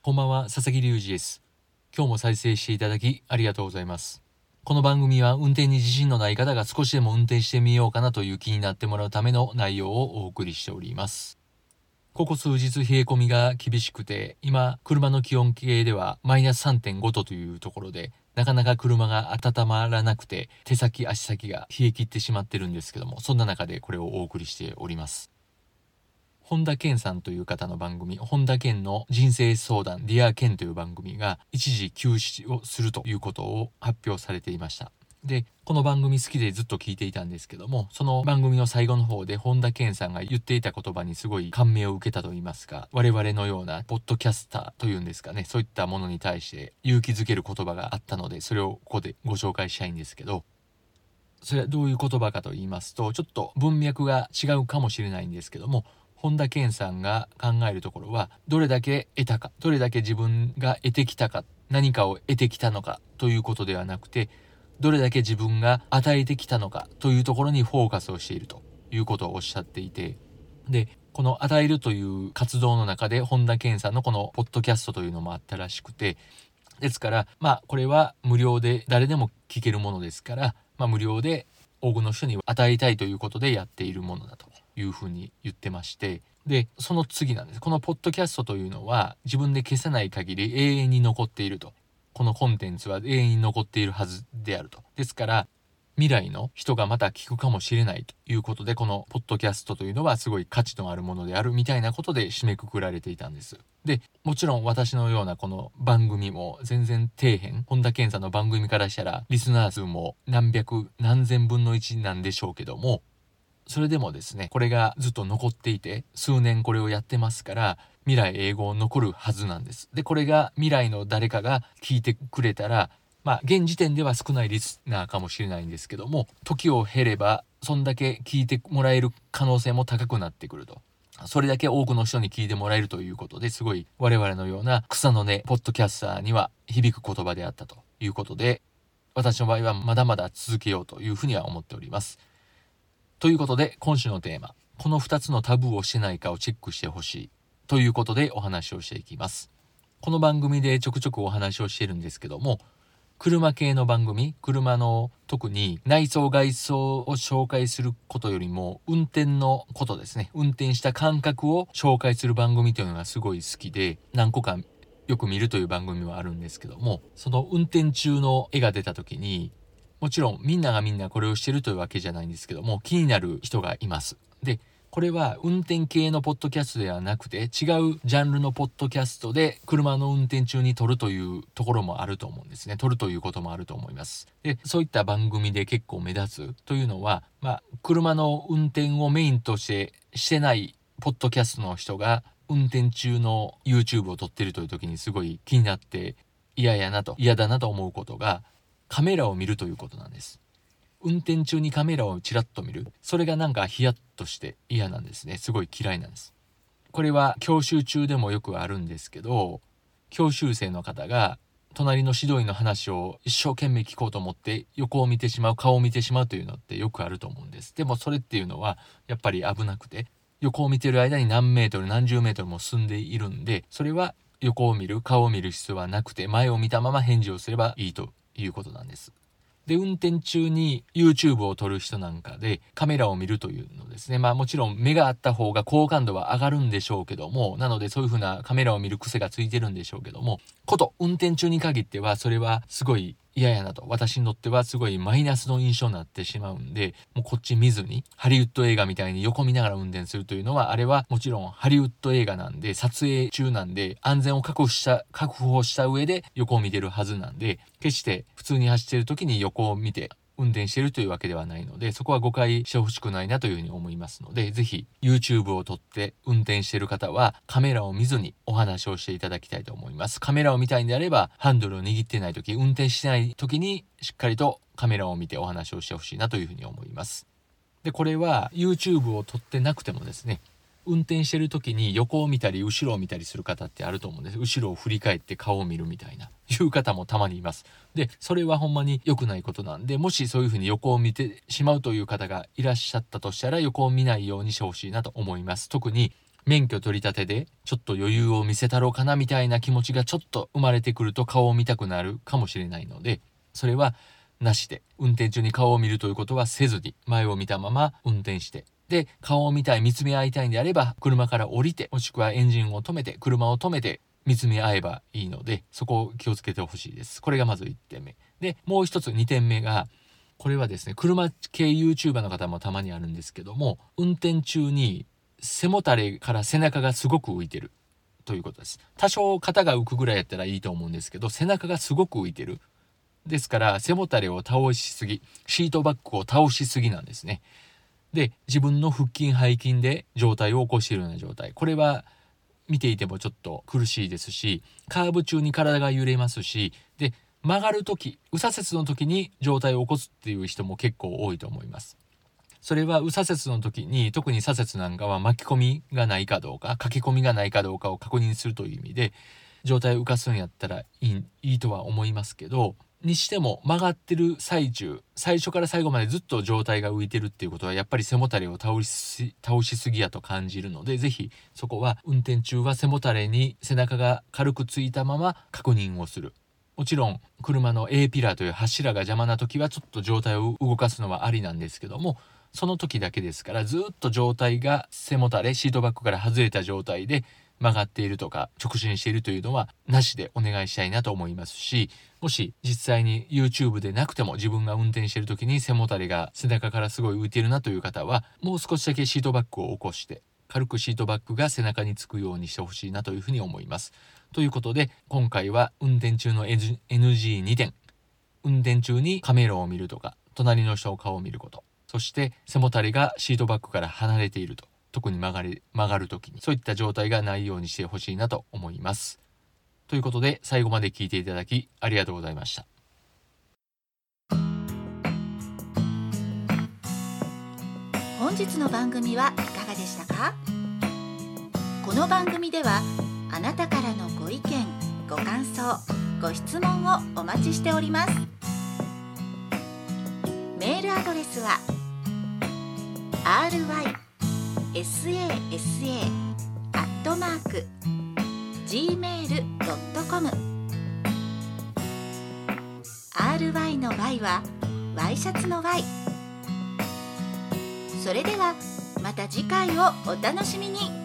こんばんは、佐々木隆二です。今日も再生していただきありがとうございます。この番組は運転に自信のない方が少しでも運転してみようかなという気になってもらうための内容をお送りしております。ここ数日冷え込みが厳しくて、今車の気温計ではマイナス3.5度というところで、なかなか車が温まらなくて手先足先が冷え切ってしまってるんですけども、そんな中でこれをお送りしております。本田健さんという方の番組、本田健の人生相談、ディア健という番組が一時休止をするということを発表されていました。で、この番組好きでずっと聞いていたんですけども、その番組の最後の方で本田健さんが言っていた言葉にすごい感銘を受けたと言いますか、我々のようなポッドキャスターというんですかね、そういったものに対して勇気づける言葉があったので、それをここでご紹介したいんですけど、それはどういう言葉かと言いますと、ちょっと文脈が違うかもしれないんですけども、本田健さんが考えるところは、どれだけ得たか、どれだけ自分が得てきたか、何かを得てきたのかということではなくて、どれだけ自分が与えてきたのかというところにフォーカスをしているということをおっしゃっていて、で、この与えるという活動の中で本田健さんのこのポッドキャストというのもあったらしくて、ですから、まあこれは無料で誰でも聞けるものですから、まあ無料で多くの人に与えたいということでやっているものだと。いうふうに言ってまして、で、その次なんです。このポッドキャストというのは自分で消さない限り永遠に残っていると。このコンテンツは永遠に残っているはずであると。ですから、未来の人がまた聞くかもしれないということで、このポッドキャストというのはすごい価値のあるものであるみたいなことで締めくくられていたんです。で、もちろん私のようなこの番組も全然底辺、本田健さんの番組からしたらリスナー数も何百何千分の1なんでしょうけども、それでもですね、これがずっと残っていて、数年これをやってますから、未来英語残るはずなんです。で、これが未来の誰かが聞いてくれたら、まあ、現時点では少ないリスナーかもしれないんですけども、時を経れば、そんだけ聞いてもらえる可能性も高くなってくると。それだけ多くの人に聞いてもらえるということですごい我々のような草の根ポッドキャスターには響く言葉であったということで私の場合はまだまだ続けようというふうには思っております。ということで今週のテーマこの2つのタブーをしてないかをチェックしてほしいということでお話をしていきます。この番組でちょくちょくお話をしてるんですけども車系の番組車の特に内装外装を紹介することよりも運転のことですね運転した感覚を紹介する番組というのがすごい好きで何個かよく見るという番組はあるんですけどもその運転中の絵が出た時にもちろんみんながみんなこれをしてるというわけじゃないんですけども気になる人がいますでこれは運転系のポッドキャストではなくて違うジャンルのポッドキャストで車の運転中に撮るというところもあると思うんですね。撮るということもあると思います。で、そういった番組で結構目立つというのは、まあ、車の運転をメインとしてしてないポッドキャストの人が運転中の YouTube を撮ってるという時にすごい気になって嫌やなと、嫌だなと思うことがカメラを見るということなんです。運転中にカメラをちらっと見る。それがなんかヒヤッとして嫌なんですね。すごい嫌いなんです。これは教習中でもよくあるんですけど、教習生の方が隣の指導員の話を一生懸命聞こうと思って横を見てしまう、顔を見てしまうというのってよくあると思うんです。でもそれっていうのはやっぱり危なくて、横を見てる間に何メートル何十メートルも進んでいるんで、それは横を見る、顔を見る必要はなくて、前を見たまま返事をすればいいということなんです。で、運転中に YouTube を撮る人なんかでカメラを見るというのですね。まあもちろん目があった方が好感度は上がるんでしょうけども、なのでそういう風なカメラを見る癖がついてるんでしょうけども、こと運転中に限ってはそれはすごい嫌やなと。私にとってはすごいマイナスの印象になってしまうんで、もうこっち見ずに、ハリウッド映画みたいに横見ながら運転するというのは、あれはもちろんハリウッド映画なんで、撮影中なんで、安全を確保した、確保した上で横を見てるはずなんで、決して普通に走ってる時に横を見て、運転しているというわけではないのでそこは誤解してほしくないなというふうに思いますので是非 YouTube を撮って運転している方はカメラを見ずにお話をしていただきたいと思います。カメラを見たいんであればハンドルを握ってない時運転してない時にしっかりとカメラを見てお話をしてほしいなというふうに思います。でこれは YouTube を撮ってなくてもですね運転してる時に横を見たり後ろを見たりする方ってあると思うんです。後ろを振り返って顔を見るみたいな。いう方もたまにいます。でそれはほんまに良くないことなんでもしそういうふうに横を見てしまうという方がいらっしゃったとしたら横を見ないようにしてほしいなと思います。特に免許取り立てでちょっと余裕を見せたろうかなみたいな気持ちがちょっと生まれてくると顔を見たくなるかもしれないのでそれはなしで運転中に顔を見るということはせずに前を見たまま運転してで、顔を見たい、見つめ合いたいんであれば、車から降りて、もしくはエンジンを止めて、車を止めて、見つめ合えばいいので、そこを気をつけてほしいです。これがまず1点目。で、もう一つ2点目が、これはですね、車系 YouTuber の方もたまにあるんですけども、運転中に背もたれから背中がすごく浮いてるということです。多少肩が浮くぐらいやったらいいと思うんですけど、背中がすごく浮いてる。ですから、背もたれを倒しすぎ、シートバッグを倒しすぎなんですね。で自分の腹筋背筋で状態を起こしているような状態これは見ていてもちょっと苦しいですしカーブ中に体が揺れますしで曲がる時右左折の時に状態を起こすっていう人も結構多いと思います。それは右左折の時に特に左折なんかは巻き込みがないかどうか書き込みがないかどうかを確認するという意味で状態を浮かすんやったらいいいいとは思いますけどにしても曲がってる最中最初から最後までずっと状態が浮いてるっていうことはやっぱり背もたれを倒し倒しすぎやと感じるので是非そこは運転中は背もたれに背中が軽くついたまま確認をする。もちろん車の A ピラーという柱が邪魔な時はちょっと状態を動かすのはありなんですけどもその時だけですからずっと状態が背もたれシートバッグから外れた状態で曲がっているとか直進しているというのはなしでお願いしたいなと思いますしもし実際に YouTube でなくても自分が運転している時に背もたれが背中からすごい浮いているなという方はもう少しだけシートバッグを起こして軽くシートバッグが背中につくようにしてほしいなというふうに思います。ということで今回は運転中の NG2 点運転中にカメラを見るとか隣の人の顔を見ることそして背もたれがシートバッグから離れていると特に曲がり曲がる時にそういった状態がないようにしてほしいなと思います。ということで最後まで聞いていただきありがとうございました。本日の番組はいかがでしたか？この番組ではあなたからのご意見ご感想ご質問をお待ちしておりますメールアドレスは ry sasa.gmail.com ry の y は y シャツの y それではまた次回をお楽しみに。